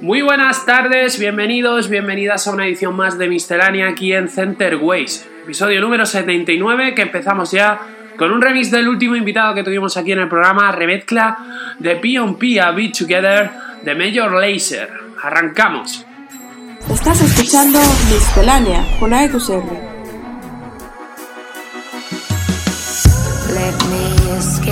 Muy buenas tardes, bienvenidos, bienvenidas a una edición más de Miscelánea aquí en Center Ways. Episodio número 79 que empezamos ya con un remix del último invitado que tuvimos aquí en el programa, remezcla de P.O.P. a Beat Together de Major Lazer. Arrancamos. Estás escuchando Miscelánea con AEQCR. Let me escape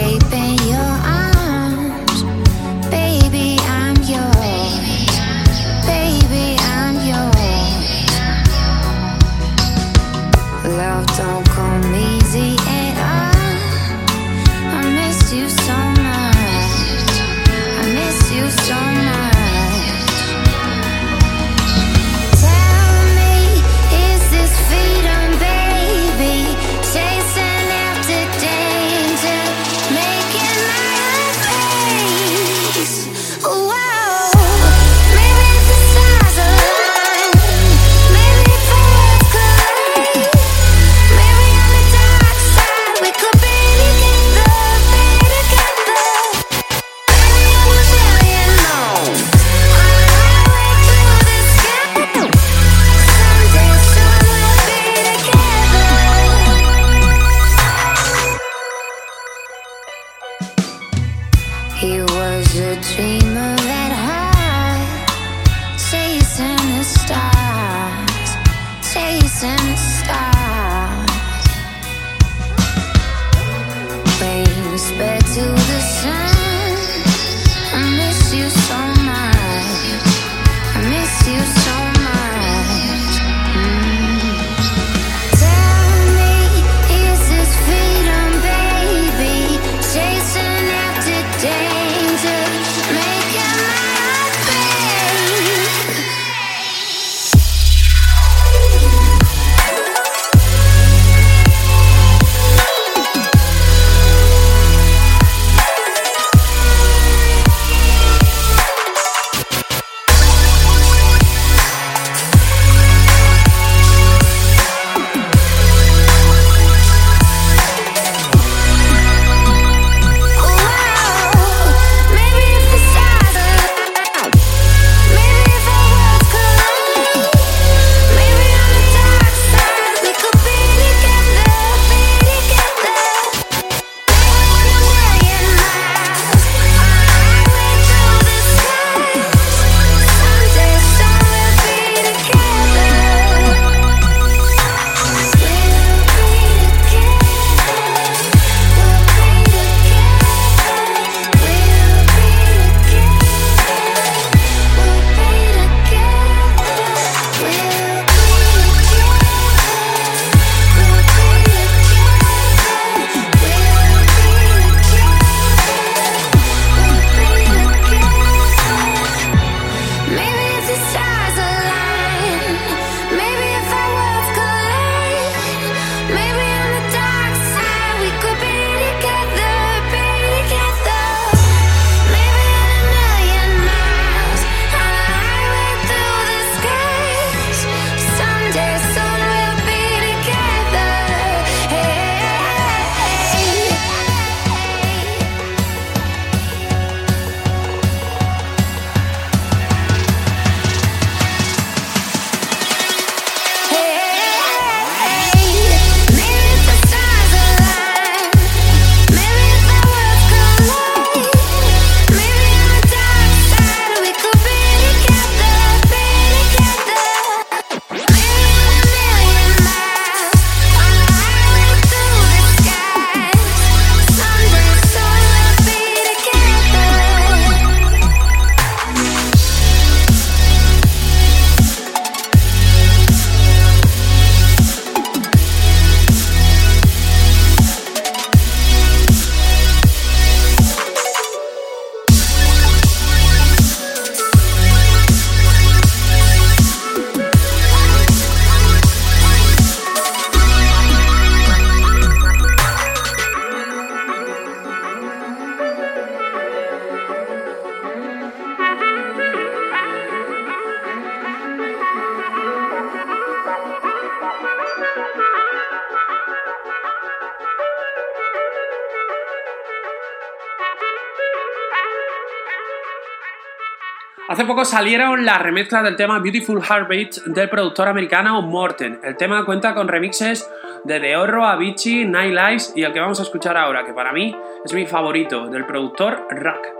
Hace poco salieron las remezclas del tema Beautiful Heartbeat del productor americano Morten. El tema cuenta con remixes de The Horro, Avicii, Night Lives y el que vamos a escuchar ahora, que para mí es mi favorito, del productor Rack.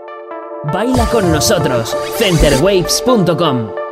Baila con nosotros, centerwaves.com.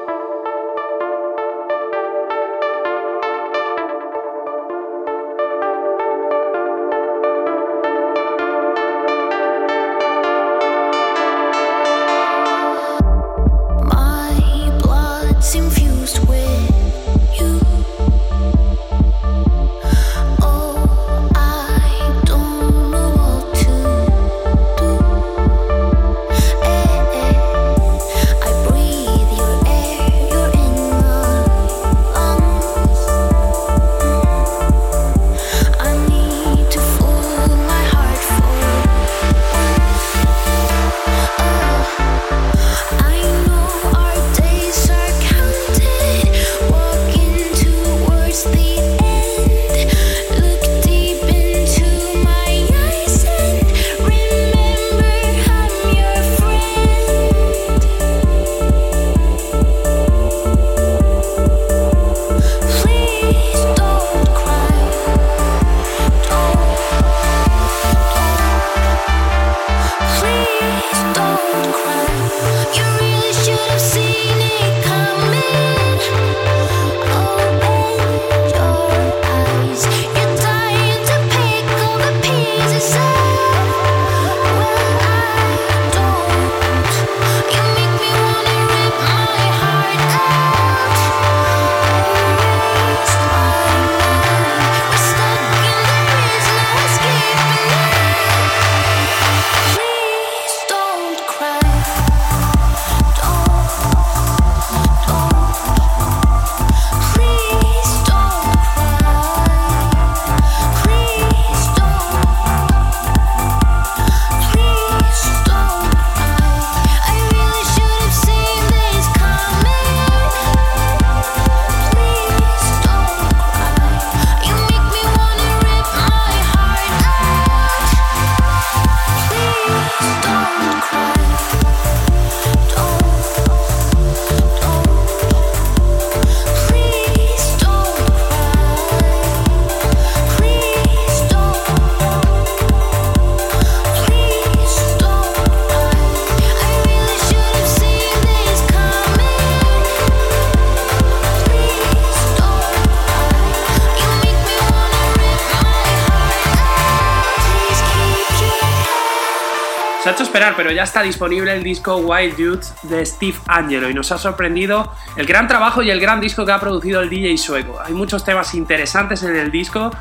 pero ya está disponible el disco Wild Youth de Steve Angelo y nos ha sorprendido el gran trabajo y el gran disco que ha producido el DJ sueco. Hay muchos temas interesantes en el disco,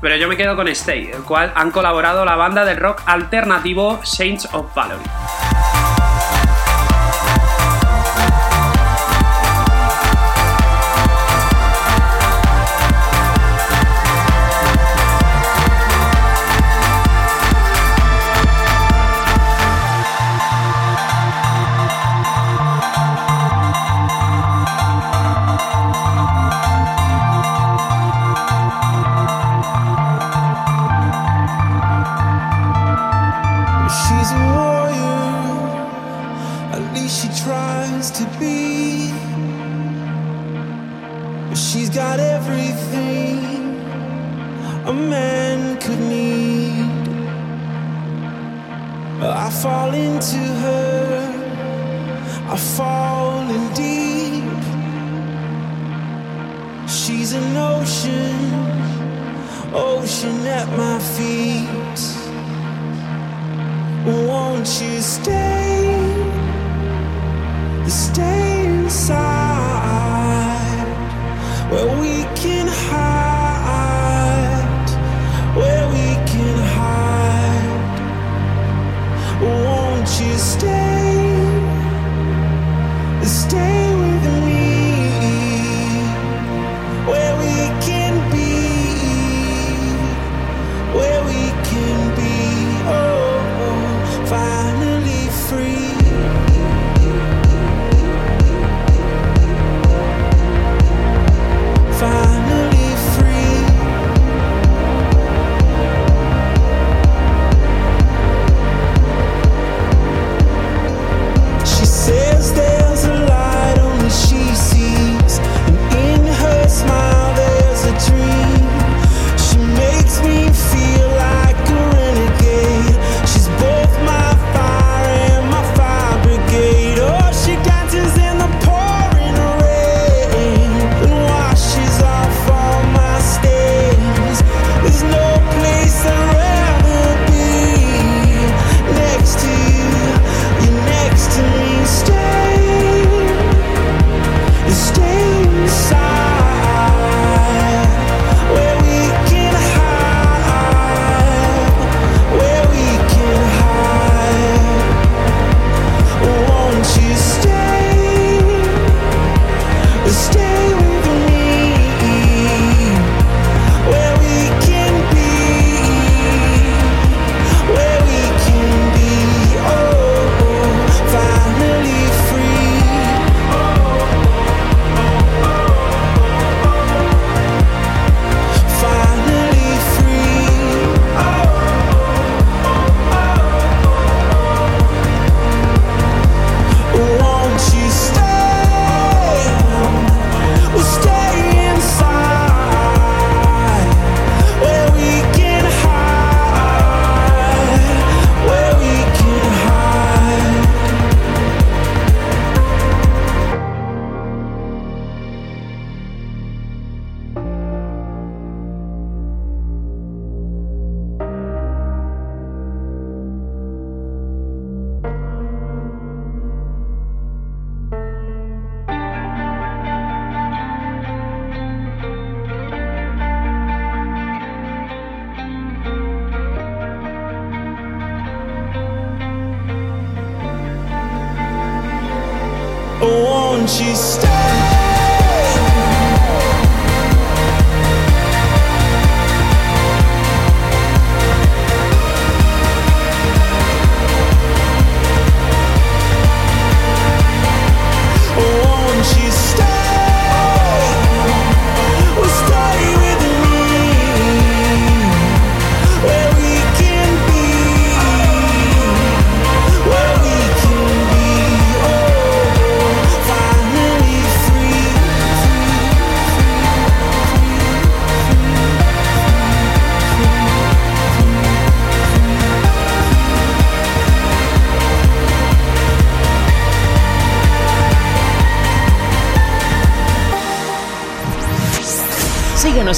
pero yo me quedo con Stay, el cual han colaborado la banda de rock alternativo Saints of into her, I fall in deep. She's an ocean, ocean at my feet. Won't you stay, stay inside?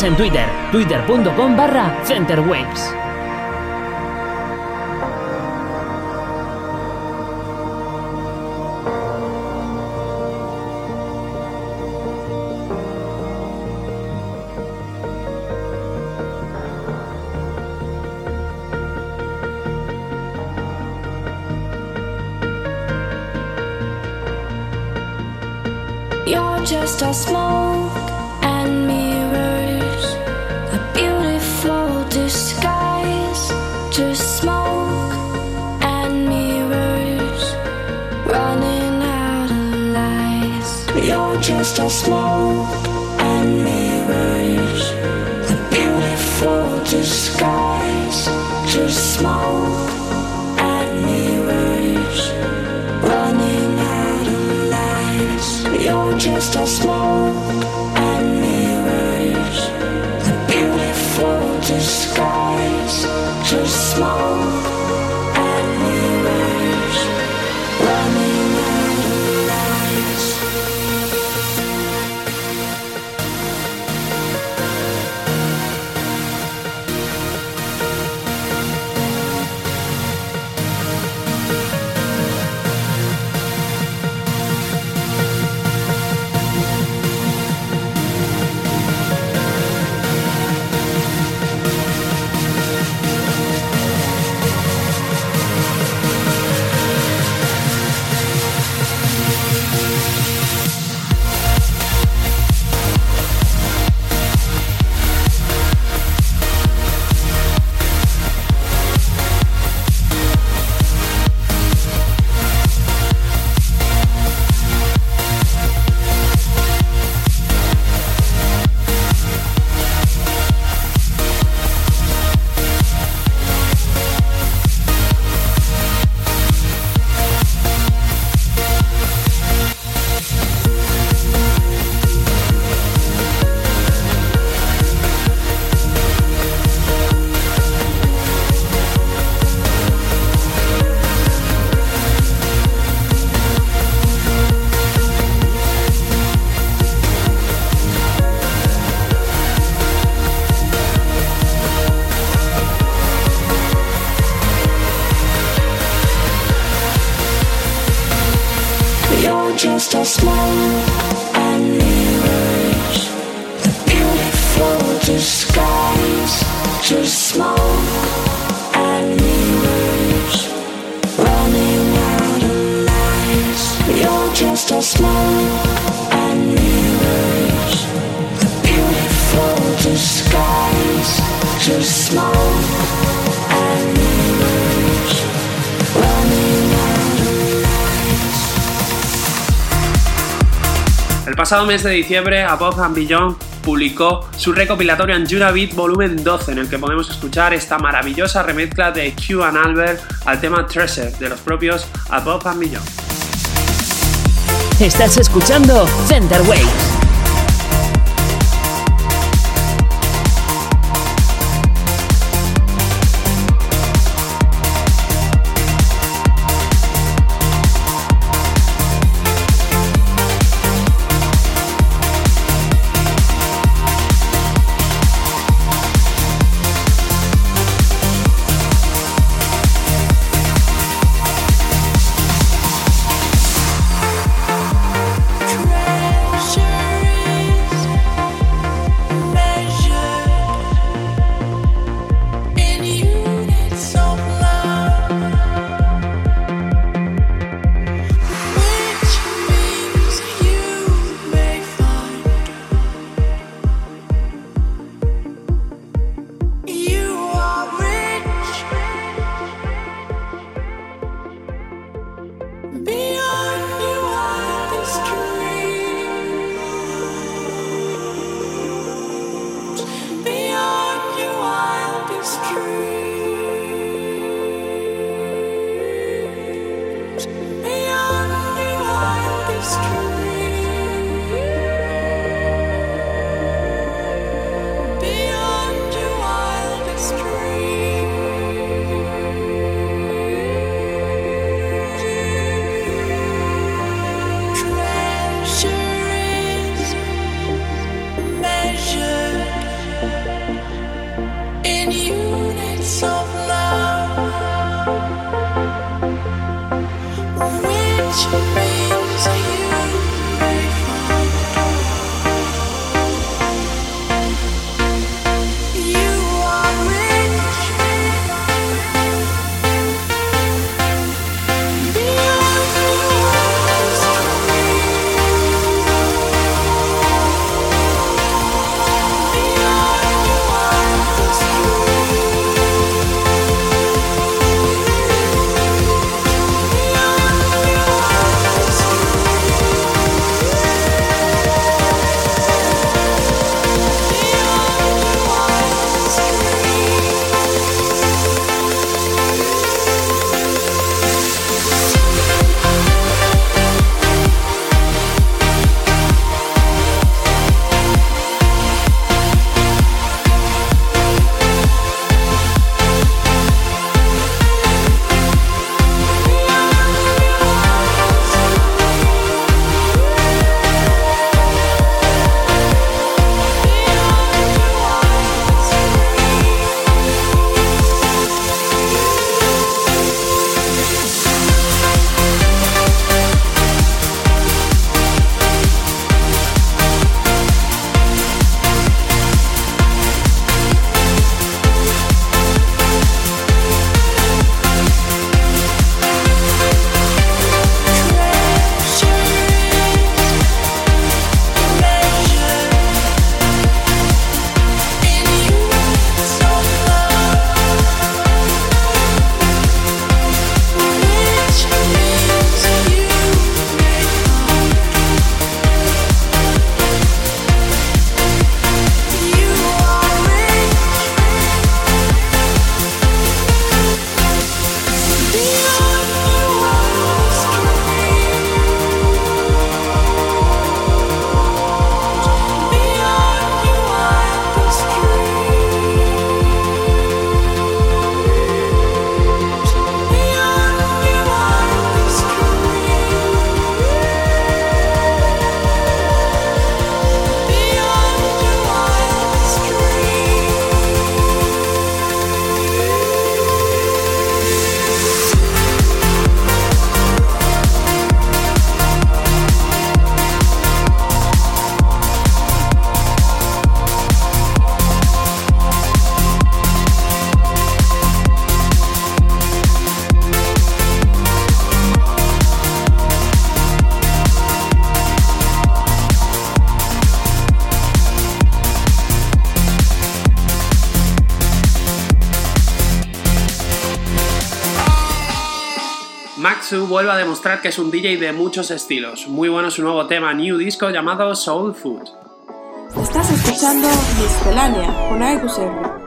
En Twitter, twitter.com barra centerwaves. You're just a smoke smoke pasado mes de diciembre, Above and Beyond publicó su recopilatorio Anjuna Beat Volumen 12, en el que podemos escuchar esta maravillosa remezcla de Q and Albert al tema Treasure de los propios Above and Beyond. Estás escuchando Center Waves. Maxu vuelve a demostrar que es un DJ de muchos estilos. Muy bueno su nuevo tema New Disco llamado Soul Food. Estás escuchando Miscelánea con AEQSR.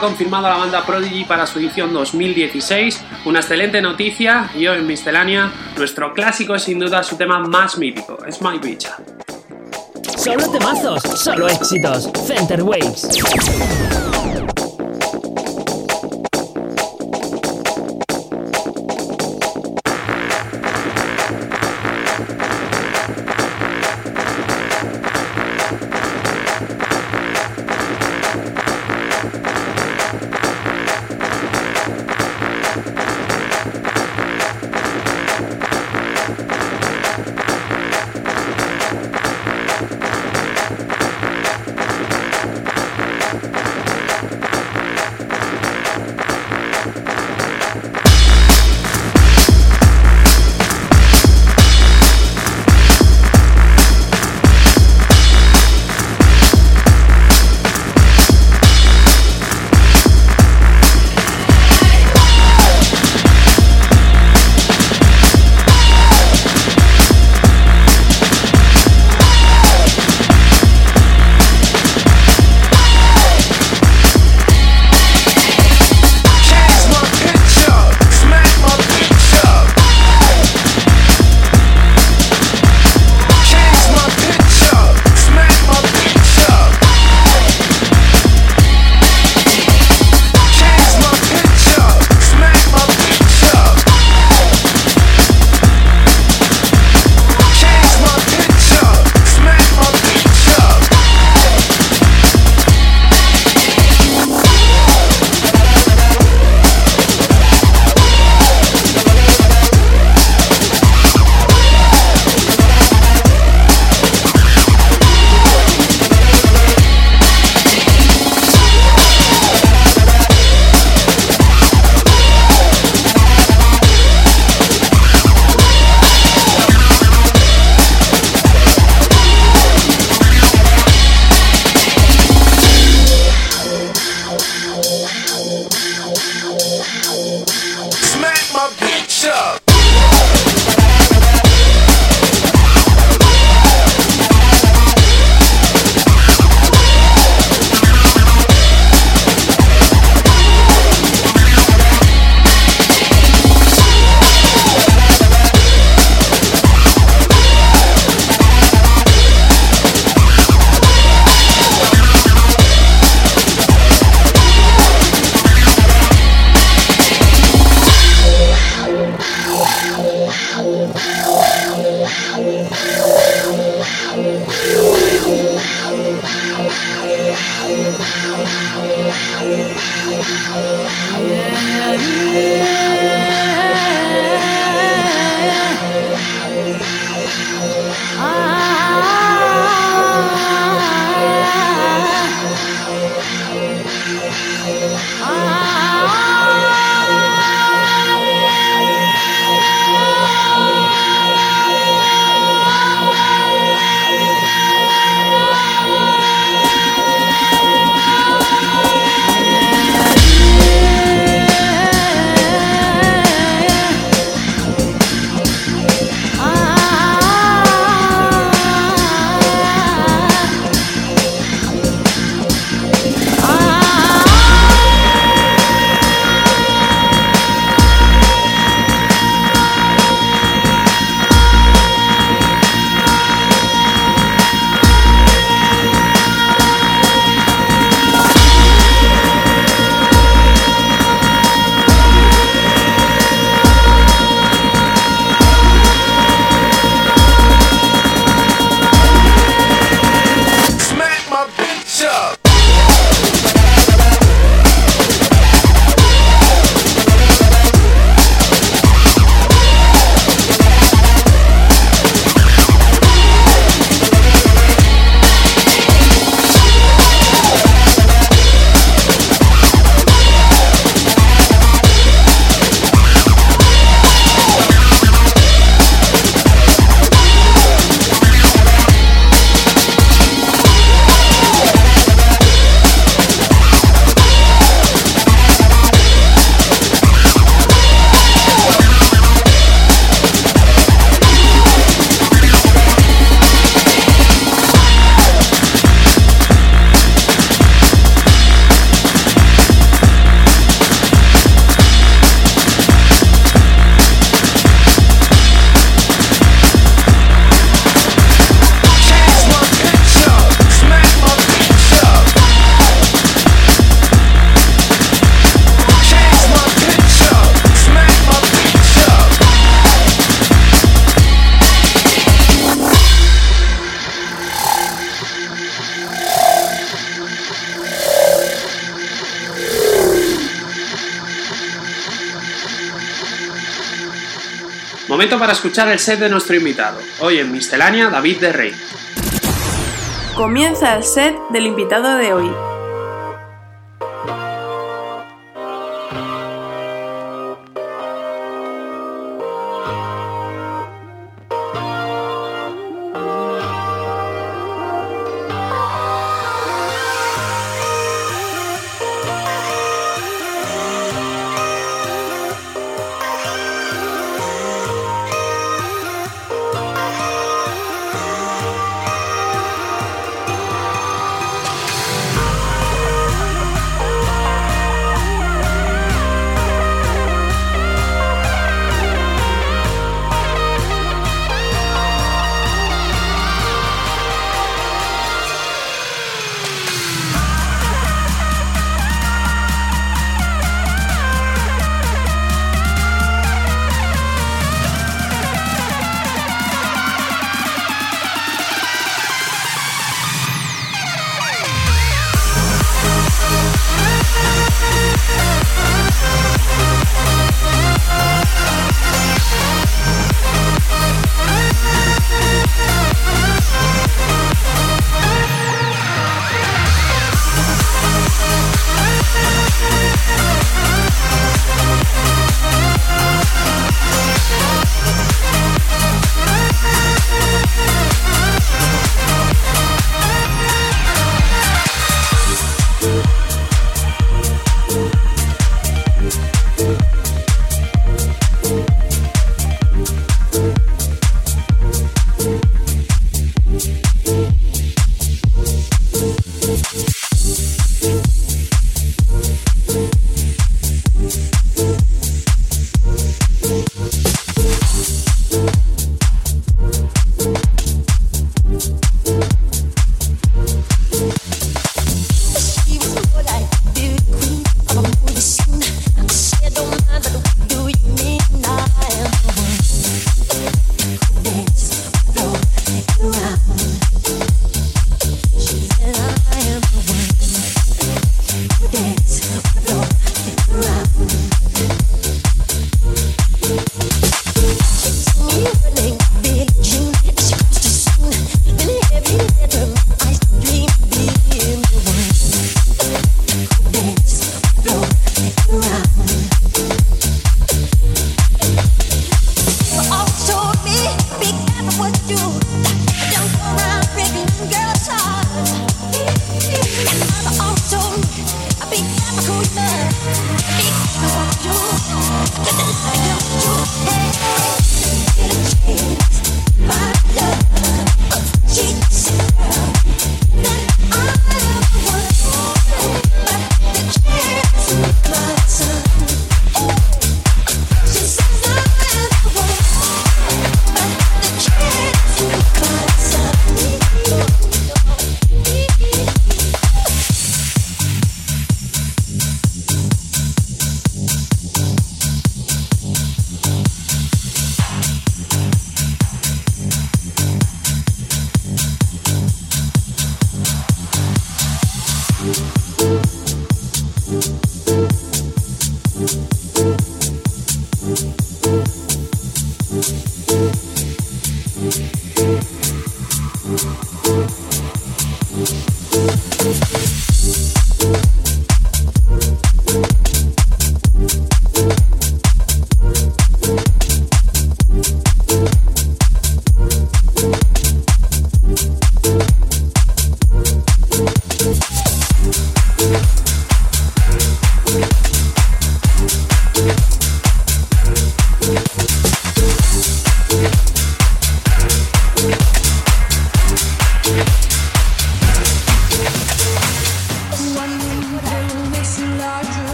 Confirmado a la banda Prodigy para su edición 2016, una excelente noticia y hoy en Miscelánea nuestro clásico es sin duda su tema más mítico, es My Bicha. Solo temazos, solo éxitos. Center Waves. Yeah. para escuchar el set de nuestro invitado. Hoy en Miscelánea, David de Rey. Comienza el set del invitado de hoy,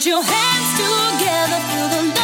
Put your hands together, feel the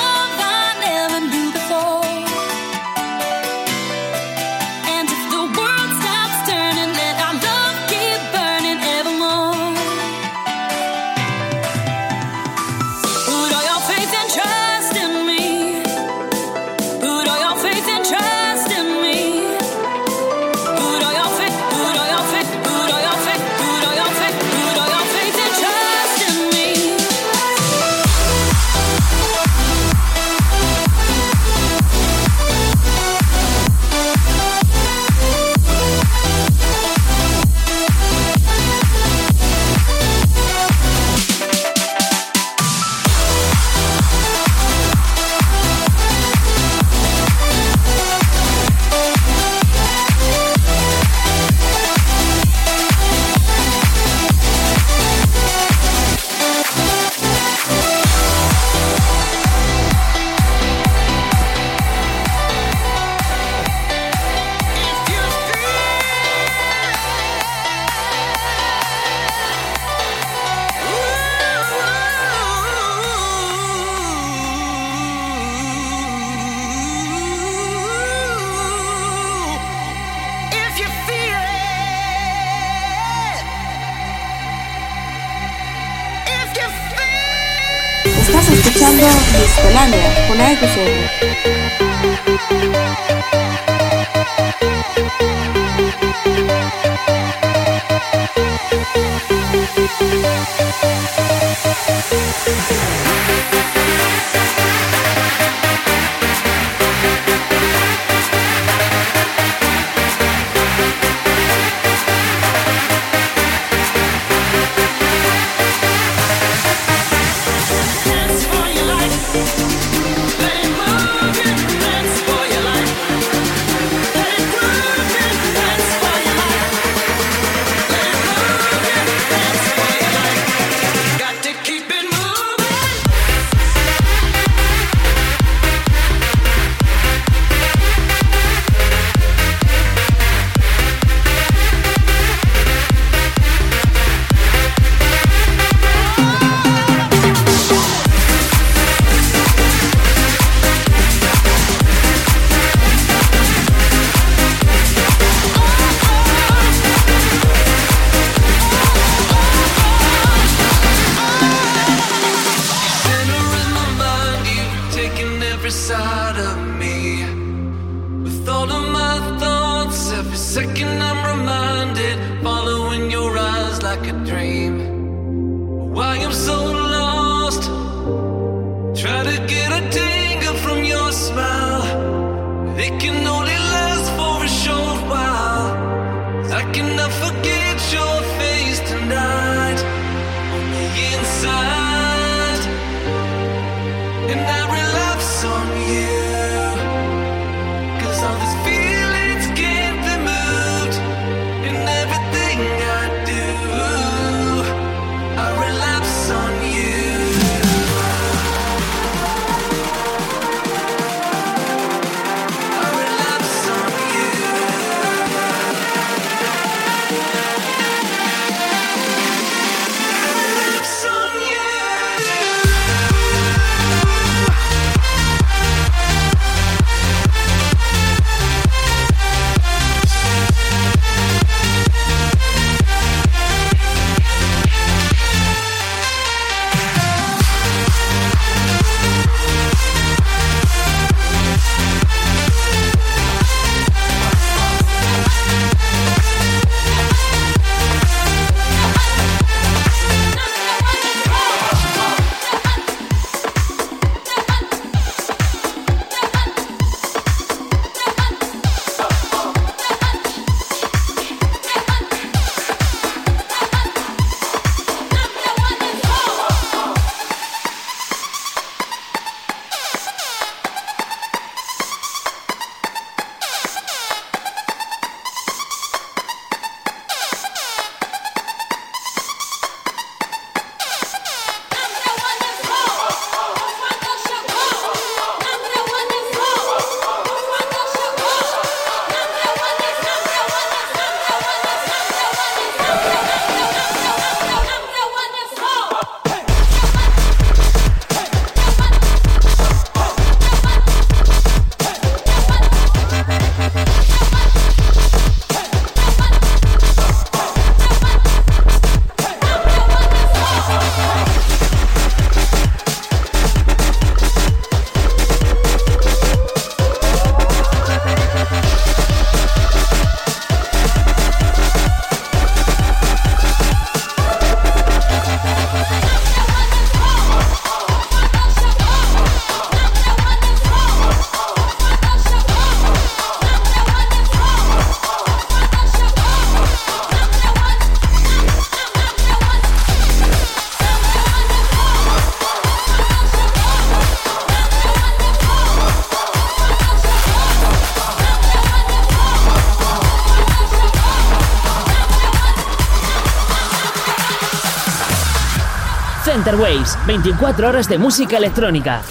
Center Waves, 24 horas de música electrónica.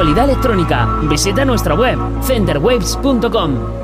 Actualidad electrónica. Visita nuestra web centerwaves.com.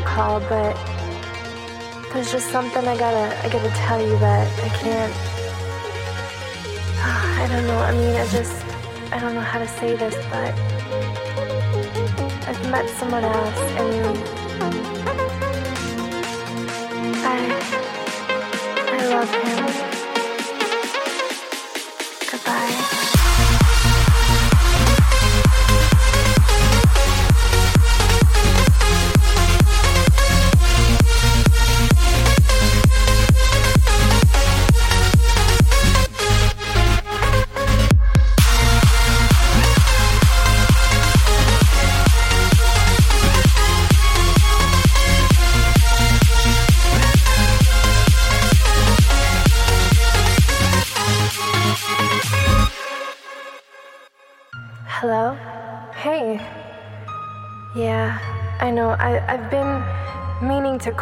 call, but there's just something I gotta, I gotta tell you that I can't. I don't know. I mean, I just, I don't know how to say this, but I've met someone else, and I, I love him.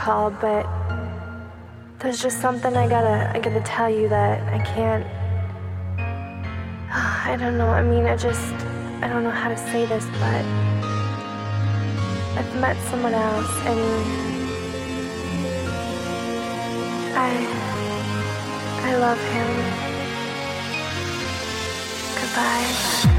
But there's just something I gotta I gotta tell you that I can't I don't know. I mean I just I don't know how to say this, but I've met someone else and I I love him. Goodbye.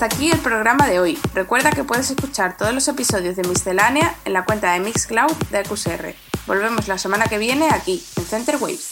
Hasta aquí el programa de hoy. Recuerda que puedes escuchar todos los episodios de Miscelánea en la cuenta de Mixcloud de QSR. Volvemos la semana que viene aquí, en Center Waves.